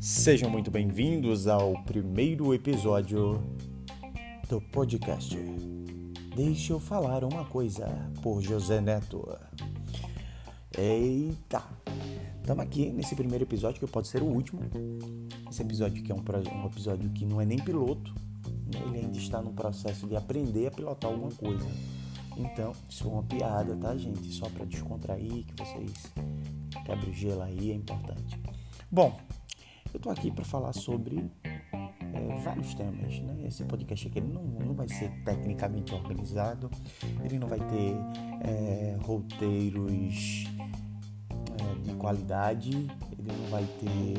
Sejam muito bem-vindos ao primeiro episódio do podcast. Deixa eu falar uma coisa por José Neto. Eita! Estamos aqui nesse primeiro episódio que pode ser o último. Esse episódio que é um, um episódio que não é nem piloto, né? ele ainda está no processo de aprender a pilotar alguma coisa. Então, isso é uma piada, tá, gente? Só para descontrair, que vocês quebrem o gelo aí, é importante. Bom, eu tô aqui para falar sobre é, vários temas, né? Esse podcast aqui não, não vai ser tecnicamente organizado, ele não vai ter é, roteiros é, de qualidade, ele não vai ter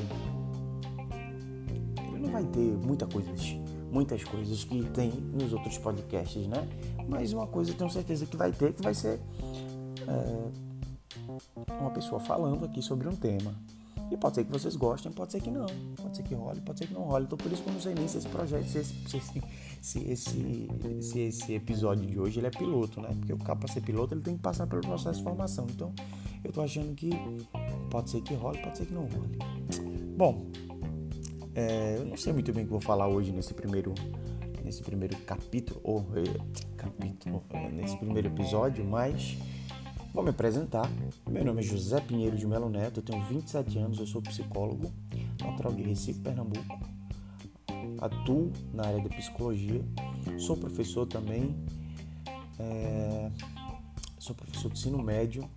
ele não vai ter muita coisas, muitas coisas que tem nos outros podcasts, né? Mas uma coisa eu tenho certeza que vai ter, que vai ser é, uma pessoa falando aqui sobre um tema. E pode ser que vocês gostem, pode ser que não. Pode ser que role, pode ser que não role. Então por isso que eu não sei nem se esse projeto, se esse, se se esse, se esse episódio de hoje ele é piloto, né? Porque o cara para ser piloto ele tem que passar pelo processo de formação. Então eu tô achando que pode ser que role, pode ser que não role. Bom, é, eu não sei muito bem o que vou falar hoje nesse primeiro nesse primeiro capítulo ou é, capítulo é, nesse primeiro episódio, mas Vou me apresentar. Meu nome é José Pinheiro de Melo Neto, eu tenho 27 anos, eu sou psicólogo, natural de Recife, Pernambuco. Atuo na área da psicologia, sou professor também, é... sou professor de ensino médio,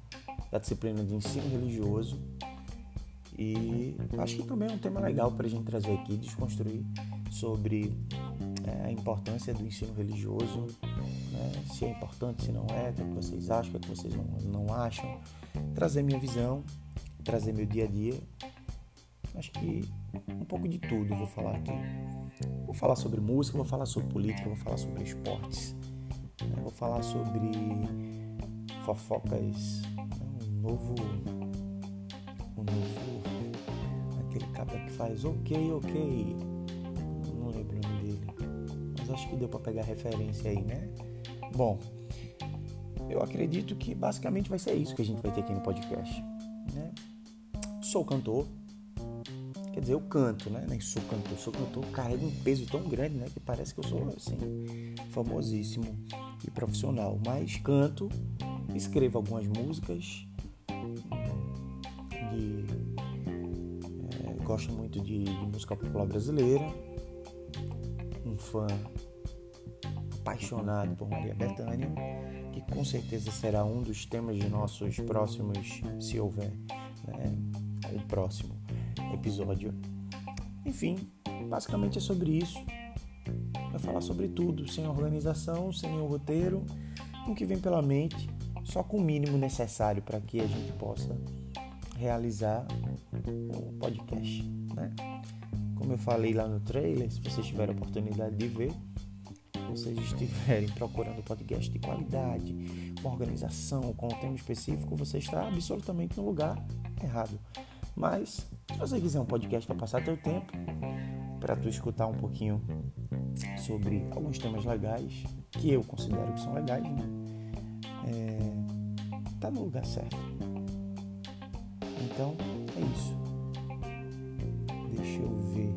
da disciplina de ensino religioso. E acho que também é um tema legal para a gente trazer aqui, desconstruir sobre é, a importância do ensino religioso né? se é importante, se não é, o que, é vocês acham, o que, é que vocês não, não acham, trazer minha visão, trazer meu dia a dia. Acho que um pouco de tudo vou falar aqui. Vou falar sobre música, vou falar sobre política, vou falar sobre esportes, né? vou falar sobre fofocas, né? um novo, novo, aquele cabra que faz ok, ok, não lembro o nome dele, mas acho que deu para pegar referência aí, né? Bom, eu acredito que basicamente vai ser isso que a gente vai ter aqui no podcast. Né? Sou cantor, quer dizer, eu canto, né? Nem sou cantor, sou cantor, carrego um peso tão grande, né? Que parece que eu sou, assim, famosíssimo e profissional. Mas canto, escrevo algumas músicas, de, é, gosto muito de, de música popular brasileira, um fã apaixonado por Maria Bethânia, que com certeza será um dos temas de nossos próximos, se houver, né, um próximo episódio. Enfim, basicamente é sobre isso. Vai falar sobre tudo, sem organização, sem nenhum roteiro, o que vem pela mente, só com o mínimo necessário para que a gente possa realizar o podcast. Né? Como eu falei lá no trailer, se vocês tiverem a oportunidade de ver, vocês estiverem procurando podcast de qualidade, com organização, com um tema específico, você está absolutamente no lugar errado. Mas, se você quiser um podcast para passar teu tempo, para tu escutar um pouquinho sobre alguns temas legais, que eu considero que são legais, né? É, tá no lugar certo. Então, é isso. Deixa eu ver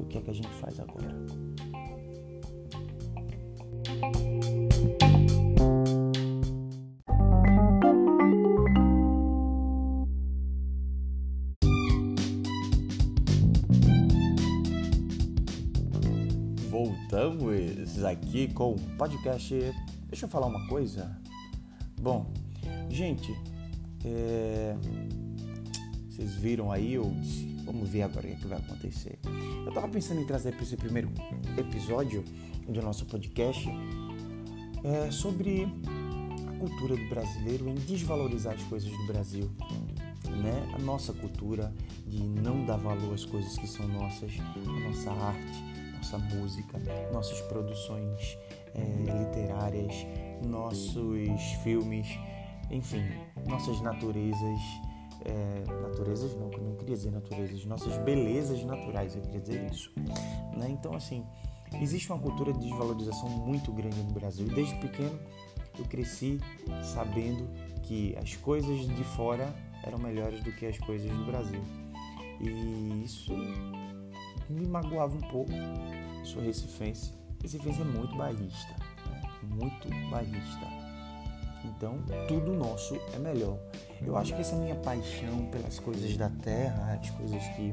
o que é que a gente faz agora. Voltamos aqui com o podcast. Deixa eu falar uma coisa. Bom, gente, é... vocês viram aí, eu vamos ver agora o que, é que vai acontecer. Eu tava pensando em trazer para esse primeiro episódio do nosso podcast é, sobre a cultura do brasileiro em desvalorizar as coisas do Brasil. Né? A nossa cultura de não dar valor às coisas que são nossas, a nossa arte, nossa música, nossas produções é, literárias, nossos filmes, enfim, nossas naturezas. É, naturezas não, eu não queria dizer naturezas, nossas belezas naturais, eu queria dizer isso. Né? Então, assim, Existe uma cultura de desvalorização muito grande no Brasil. Desde pequeno eu cresci sabendo que as coisas de fora eram melhores do que as coisas do Brasil. E isso me magoava um pouco. Sou recifense. Recifense é muito bairrista, né? muito bairrista. Então, tudo nosso é melhor. Eu acho que essa minha paixão pelas coisas da terra, as coisas que,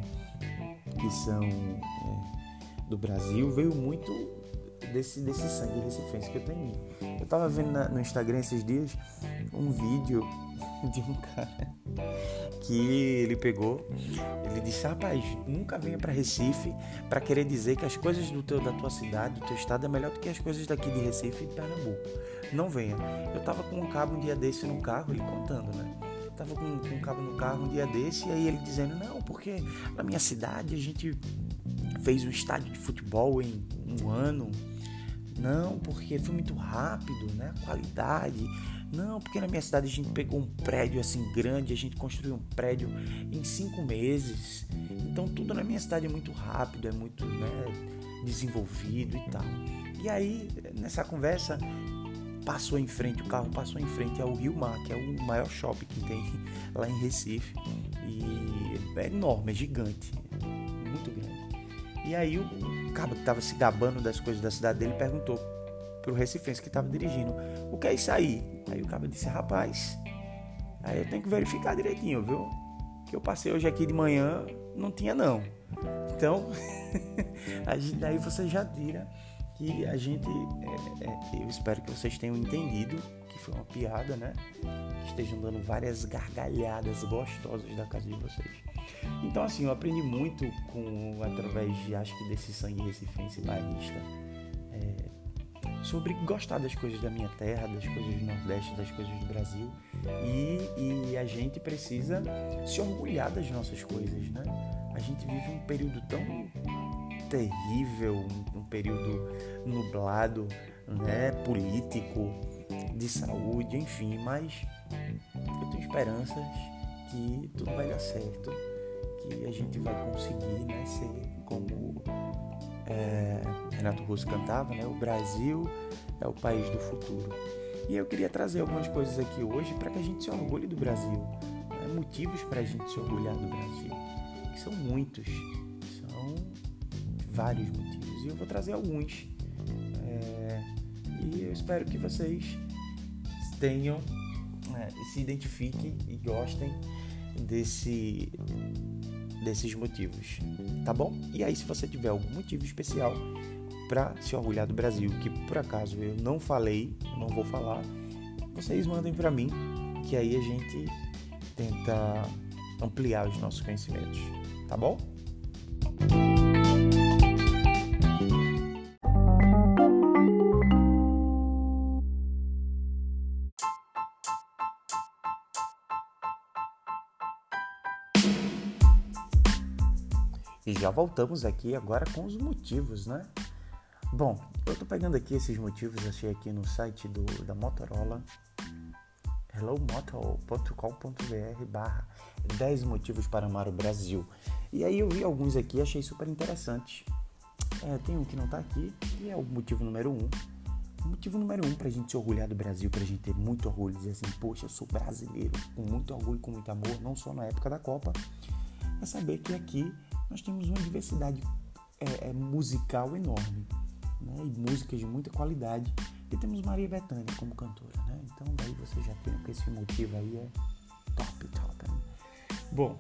que são é, do Brasil, veio muito desse, desse sangue recifense que eu tenho em mim. Eu tava vendo na, no Instagram esses dias um vídeo de um cara que ele pegou, ele disse: "Rapaz, nunca venha para Recife para querer dizer que as coisas do teu da tua cidade, do teu estado é melhor do que as coisas daqui de Recife e de Pernambuco. Não venha". Eu tava com um cabo um dia desse no carro, ele contando, né? Tava com, com um cabo no carro um dia desse e aí ele dizendo: "Não, porque na minha cidade a gente fez um estádio de futebol em um ano. Não, porque foi muito rápido, né? A qualidade não, porque na minha cidade a gente pegou um prédio assim grande, a gente construiu um prédio em cinco meses. Então tudo na minha cidade é muito rápido, é muito né, desenvolvido e tal. E aí, nessa conversa, passou em frente, o carro passou em frente ao Rio Mar, que é o maior shopping que tem lá em Recife. E é enorme, é gigante, muito grande. E aí o cabo que estava se gabando das coisas da cidade dele perguntou pro recifense que estava dirigindo. O que é isso aí? Aí o cara disse, rapaz, aí eu tenho que verificar direitinho, viu? Que eu passei hoje aqui de manhã, não tinha não. Então, aí você já tira que a gente, é, é, eu espero que vocês tenham entendido que foi uma piada, né? Que estejam dando várias gargalhadas gostosas da casa de vocês. Então, assim, eu aprendi muito com através de, acho que desse sangue recifense bairrista. É, sobre gostar das coisas da minha terra, das coisas do Nordeste, das coisas do Brasil. E, e a gente precisa se orgulhar das nossas coisas, né? A gente vive um período tão terrível, um período nublado, né, político, de saúde, enfim, mas eu tenho esperanças que tudo vai dar certo, que a gente vai conseguir, né, ser como é, Renato Russo cantava, né? O Brasil é o país do futuro. E eu queria trazer algumas coisas aqui hoje para que a gente se orgulhe do Brasil. Né? Motivos para a gente se orgulhar do Brasil. Que são muitos. São vários motivos. E eu vou trazer alguns. É, e eu espero que vocês tenham, é, se identifiquem e gostem desse desses motivos, tá bom? E aí, se você tiver algum motivo especial para se orgulhar do Brasil, que por acaso eu não falei, não vou falar, vocês mandem para mim, que aí a gente tenta ampliar os nossos conhecimentos, tá bom? Voltamos aqui agora com os motivos, né? Bom, eu tô pegando aqui esses motivos, achei aqui no site do, da Motorola, hellomoto.com.br barra 10 motivos para amar o Brasil. E aí eu vi alguns aqui achei super interessantes. É, tem um que não tá aqui, e é o motivo número um. O motivo número um pra gente se orgulhar do Brasil, pra gente ter muito orgulho, dizer assim, poxa, eu sou brasileiro, com muito orgulho, com muito amor, não só na época da Copa, é saber que aqui nós temos uma diversidade é, é, musical enorme, né? E músicas de muita qualidade. E temos Maria Bethânia como cantora, né? Então daí você já tem que esse motivo aí é top, top. Né? Bom,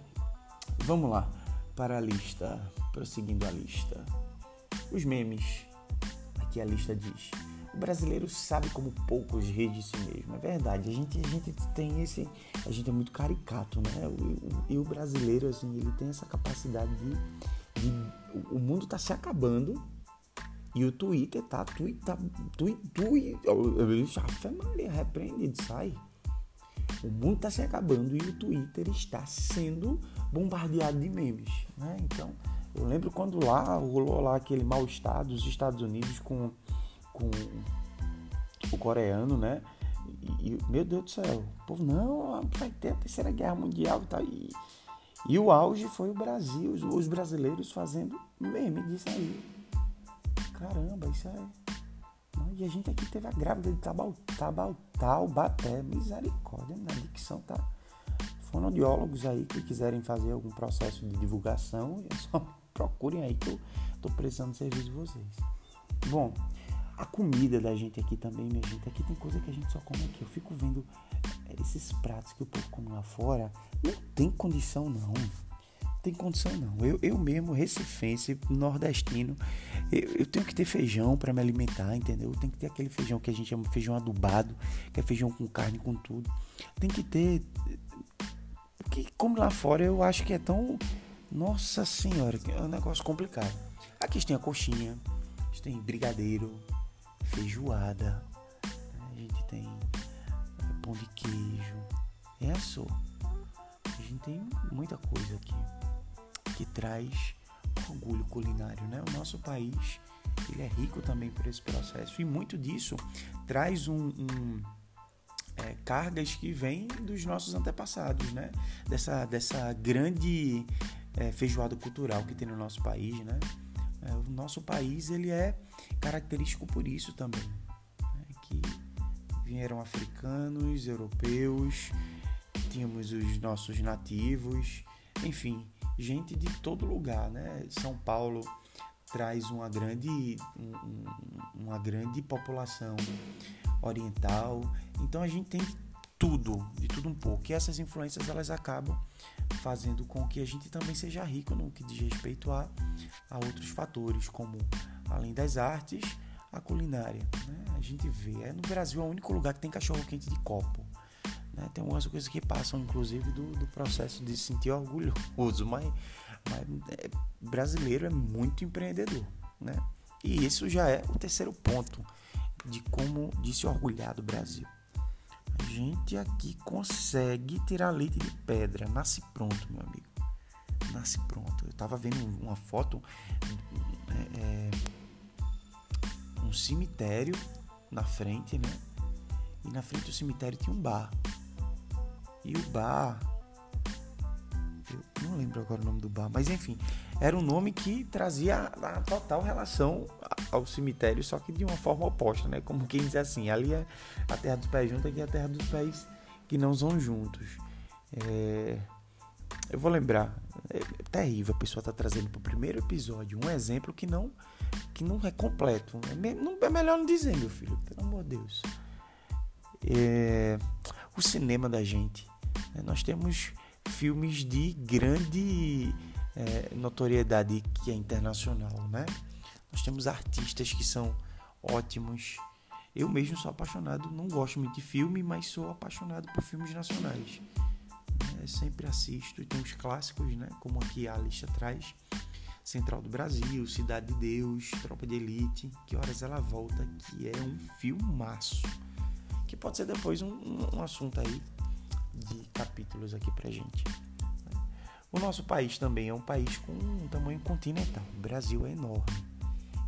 vamos lá para a lista, prosseguindo a lista. Os memes. Aqui a lista diz: o brasileiro sabe como poucos rir si mesmo. É verdade. A gente, a gente tem esse. A gente é muito caricato, né? E o, brasileiro, assim, ele tem essa capacidade de. de o mundo tá se acabando. E o Twitter tá. Twitter. Tá, Twitter. Ave Maria, repreende, sai. O mundo tá se acabando e o Twitter está sendo bombardeado de memes, né? Então, eu lembro quando lá rolou lá aquele mal-estar dos Estados Unidos com com o coreano, né? E, e, meu Deus do céu, o povo, não, vai ter a terceira guerra mundial e tal. E, e o auge foi o Brasil, os, os brasileiros fazendo meme disso aí. Caramba, isso é. E a gente aqui teve a grávida de Tabal, Tabal, Taubaté, misericórdia, né? a dicção tá fonoaudiólogos aí que quiserem fazer algum processo de divulgação, só procurem aí que eu tô precisando do serviço de vocês. Bom, a comida da gente aqui também, minha gente, aqui tem coisa que a gente só come aqui. Eu fico vendo esses pratos que o povo come lá fora, não tem condição não tem condição não. Eu, eu mesmo, recifense, nordestino, eu, eu tenho que ter feijão para me alimentar, entendeu? Tem que ter aquele feijão que a gente chama feijão adubado, que é feijão com carne, com tudo. Tem que ter. Porque como lá fora eu acho que é tão. Nossa senhora, é um negócio complicado. Aqui tem a coxinha, tem brigadeiro, feijoada, a gente tem é, pão de queijo. É só. A gente tem muita coisa aqui que traz orgulho culinário, né? O nosso país ele é rico também por esse processo e muito disso traz um, um é, cargas que vêm dos nossos antepassados, né? Dessa, dessa grande é, feijoada cultural que tem no nosso país, né? É, o nosso país ele é característico por isso também, né? que vieram africanos, europeus, tínhamos os nossos nativos, enfim, gente de todo lugar, né? São Paulo traz uma grande, um, uma grande população oriental, então a gente tem tudo, de tudo um pouco. E essas influências elas acabam fazendo com que a gente também seja rico no que diz respeito a, a outros fatores, como além das artes, a culinária. Né? A gente vê, é no Brasil é o único lugar que tem cachorro quente de copo. Né? Tem algumas coisas que passam, inclusive, do, do processo de se sentir orgulhoso, mas, mas é, brasileiro é muito empreendedor. Né? E isso já é o terceiro ponto de como de se orgulhar do Brasil. Gente aqui consegue tirar leite de pedra, nasce pronto, meu amigo. Nasce pronto. Eu tava vendo uma foto, é, é, um cemitério na frente, né? E na frente do cemitério tinha um bar. E o bar. Eu não lembro agora o nome do bar, mas enfim, era um nome que trazia a total relação ao cemitério, só que de uma forma oposta, né? Como quem diz assim, ali é a terra dos pés juntos, aqui é a terra dos pés que não são juntos. É... Eu vou lembrar, é terrível a pessoa tá trazendo para o primeiro episódio um exemplo que não que não é completo. É, é melhor não dizer, meu filho, pelo amor de Deus. É... O cinema da gente né? Nós temos filmes de grande é, notoriedade que é internacional, né? Nós temos artistas que são ótimos. Eu mesmo sou apaixonado, não gosto muito de filme, mas sou apaixonado por filmes nacionais. É, sempre assisto tem os clássicos, né? Como aqui a lista traz. Central do Brasil, Cidade de Deus, Tropa de Elite, Que Horas Ela Volta, que é um filmaço. Que pode ser depois um, um, assunto aí de capítulos aqui pra gente. O nosso país também é um país com um tamanho continental. O Brasil é enorme.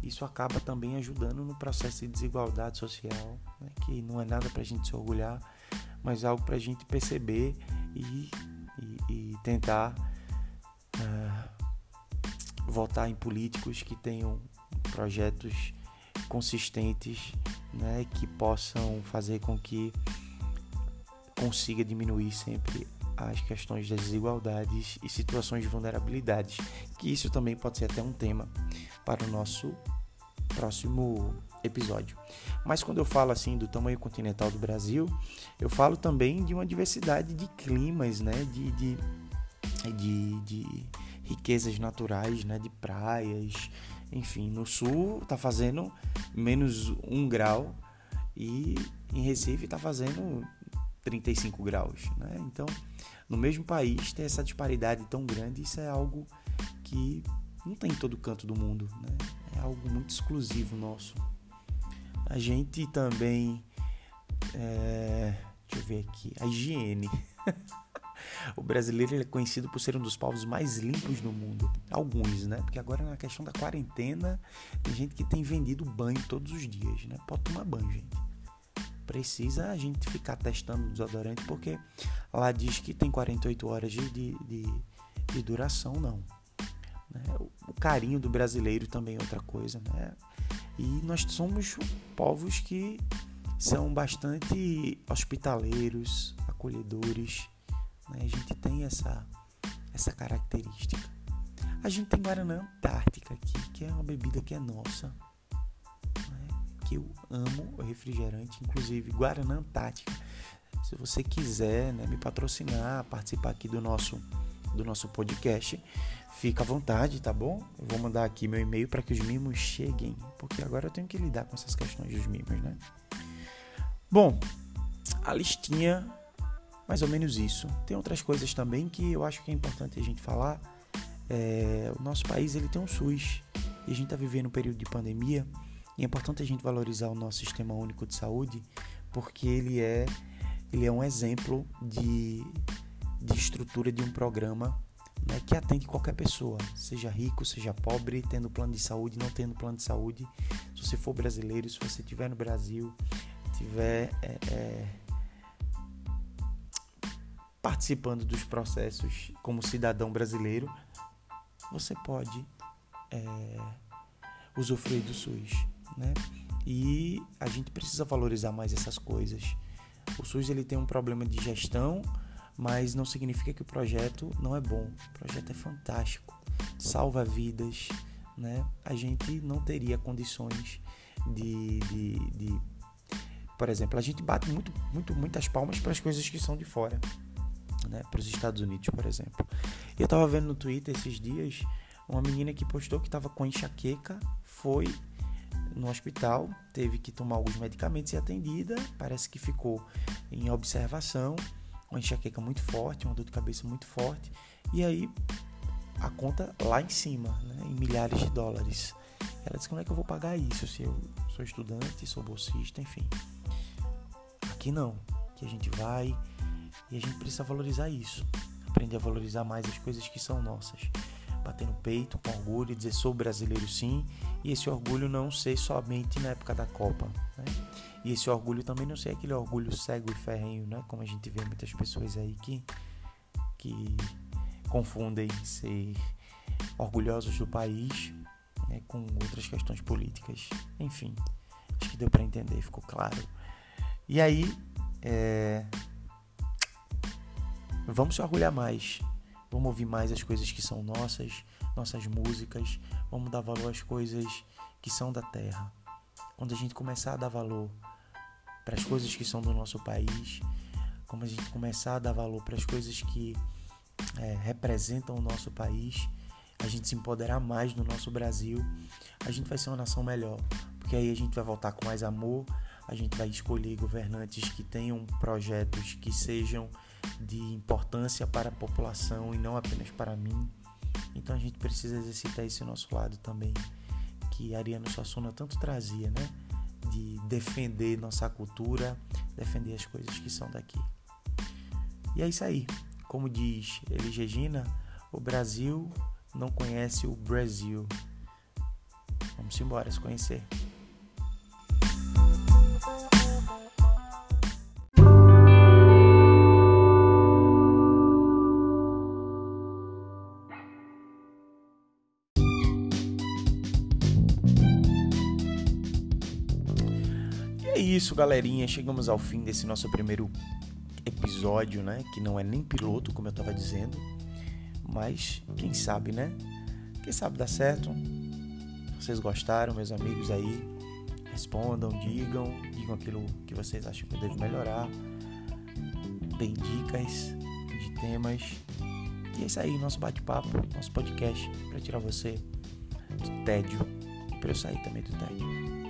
Isso acaba também ajudando no processo de desigualdade social, né? que não é nada para a gente se orgulhar, mas algo para a gente perceber e, e, e tentar uh, votar em políticos que tenham projetos consistentes né? que possam fazer com que consiga diminuir sempre as questões das desigualdades e situações de vulnerabilidades, que isso também pode ser até um tema para o nosso próximo episódio. Mas quando eu falo assim do tamanho continental do Brasil, eu falo também de uma diversidade de climas, né, de, de, de, de riquezas naturais, né, de praias, enfim, no sul está fazendo menos um grau e em Recife está fazendo 35 graus. Né? Então, no mesmo país, ter essa disparidade tão grande, isso é algo que não tem em todo canto do mundo. Né? É algo muito exclusivo nosso. A gente também. É, deixa eu ver aqui. A higiene. o brasileiro é conhecido por ser um dos povos mais limpos do mundo. Alguns, né? Porque agora na questão da quarentena, tem gente que tem vendido banho todos os dias, né? Pode tomar banho, gente precisa a gente ficar testando o desodorante, porque lá diz que tem 48 horas de, de, de, duração, não. Né? O carinho do brasileiro também é outra coisa, né? E nós somos povos que são bastante hospitaleiros, acolhedores, Né? A gente tem essa, essa característica. A gente tem Guaraná Antártica aqui, que é uma bebida que é nossa. Que eu amo o refrigerante, inclusive Guaraná Antártica. Se você quiser né, me patrocinar, participar aqui do nosso, do nosso podcast, fica à vontade, tá bom? Eu vou mandar aqui meu e-mail para que os mimos cheguem, porque agora eu tenho que lidar com essas questões dos mimos, né? Bom, a listinha, mais ou menos isso. Tem outras coisas também que eu acho que é importante a gente falar. É, o nosso país ele tem um SUS e a gente está vivendo um período de pandemia é importante a gente valorizar o nosso sistema único de saúde porque ele é ele é um exemplo de, de estrutura de um programa né, que atende qualquer pessoa, seja rico, seja pobre, tendo plano de saúde, não tendo plano de saúde. Se você for brasileiro, se você estiver no Brasil, estiver é, é, participando dos processos como cidadão brasileiro, você pode é, usufruir do SUS, né? E a gente precisa valorizar mais essas coisas. O SUS ele tem um problema de gestão, mas não significa que o projeto não é bom. O projeto é fantástico, salva vidas, né? A gente não teria condições de, de, de por exemplo, a gente bate muito, muito, muitas palmas para as coisas que são de fora, né? Para os Estados Unidos, por exemplo. Eu estava vendo no Twitter esses dias uma menina que postou que estava com enxaqueca, foi no hospital, teve que tomar alguns medicamentos e atendida, parece que ficou em observação, uma enxaqueca muito forte, uma dor de cabeça muito forte, e aí a conta lá em cima, né, em milhares de dólares. Ela disse: Como é que eu vou pagar isso se eu sou estudante, sou bolsista, enfim. Aqui não. Aqui a gente vai e a gente precisa valorizar isso. Aprender a valorizar mais as coisas que são nossas. Bater no peito com orgulho e dizer sou brasileiro sim. E esse orgulho não ser somente na época da Copa. Né? E esse orgulho também não ser aquele orgulho cego e ferrenho, né? Como a gente vê muitas pessoas aí que, que confundem ser orgulhosos do país né, com outras questões políticas. Enfim, acho que deu para entender, ficou claro. E aí, é... vamos se orgulhar mais. Vamos ouvir mais as coisas que são nossas, nossas músicas. Vamos dar valor às coisas que são da terra. Quando a gente começar a dar valor para as coisas que são do nosso país, quando a gente começar a dar valor para as coisas que é, representam o nosso país, a gente se empoderar mais no nosso Brasil, a gente vai ser uma nação melhor. Porque aí a gente vai voltar com mais amor, a gente vai escolher governantes que tenham projetos que sejam de importância para a população e não apenas para mim. Então a gente precisa exercitar esse nosso lado também, que Ariano Suassuna tanto trazia, né? De defender nossa cultura, defender as coisas que são daqui. E é isso aí. Como diz Elis Regina, o Brasil não conhece o Brasil. Vamos embora se conhecer. Isso, galerinha. Chegamos ao fim desse nosso primeiro episódio, né? Que não é nem piloto, como eu tava dizendo. Mas quem sabe, né? Quem sabe dá certo. Vocês gostaram, meus amigos aí? Respondam, digam, digam aquilo que vocês acham que eu devo melhorar. Deem dicas de temas. E é isso aí, nosso bate-papo, nosso podcast para tirar você do tédio, para eu sair também do tédio.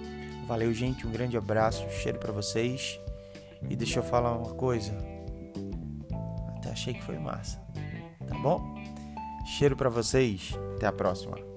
Valeu, gente. Um grande abraço, cheiro para vocês. E deixa eu falar uma coisa. Até achei que foi massa. Tá bom? Cheiro para vocês. Até a próxima.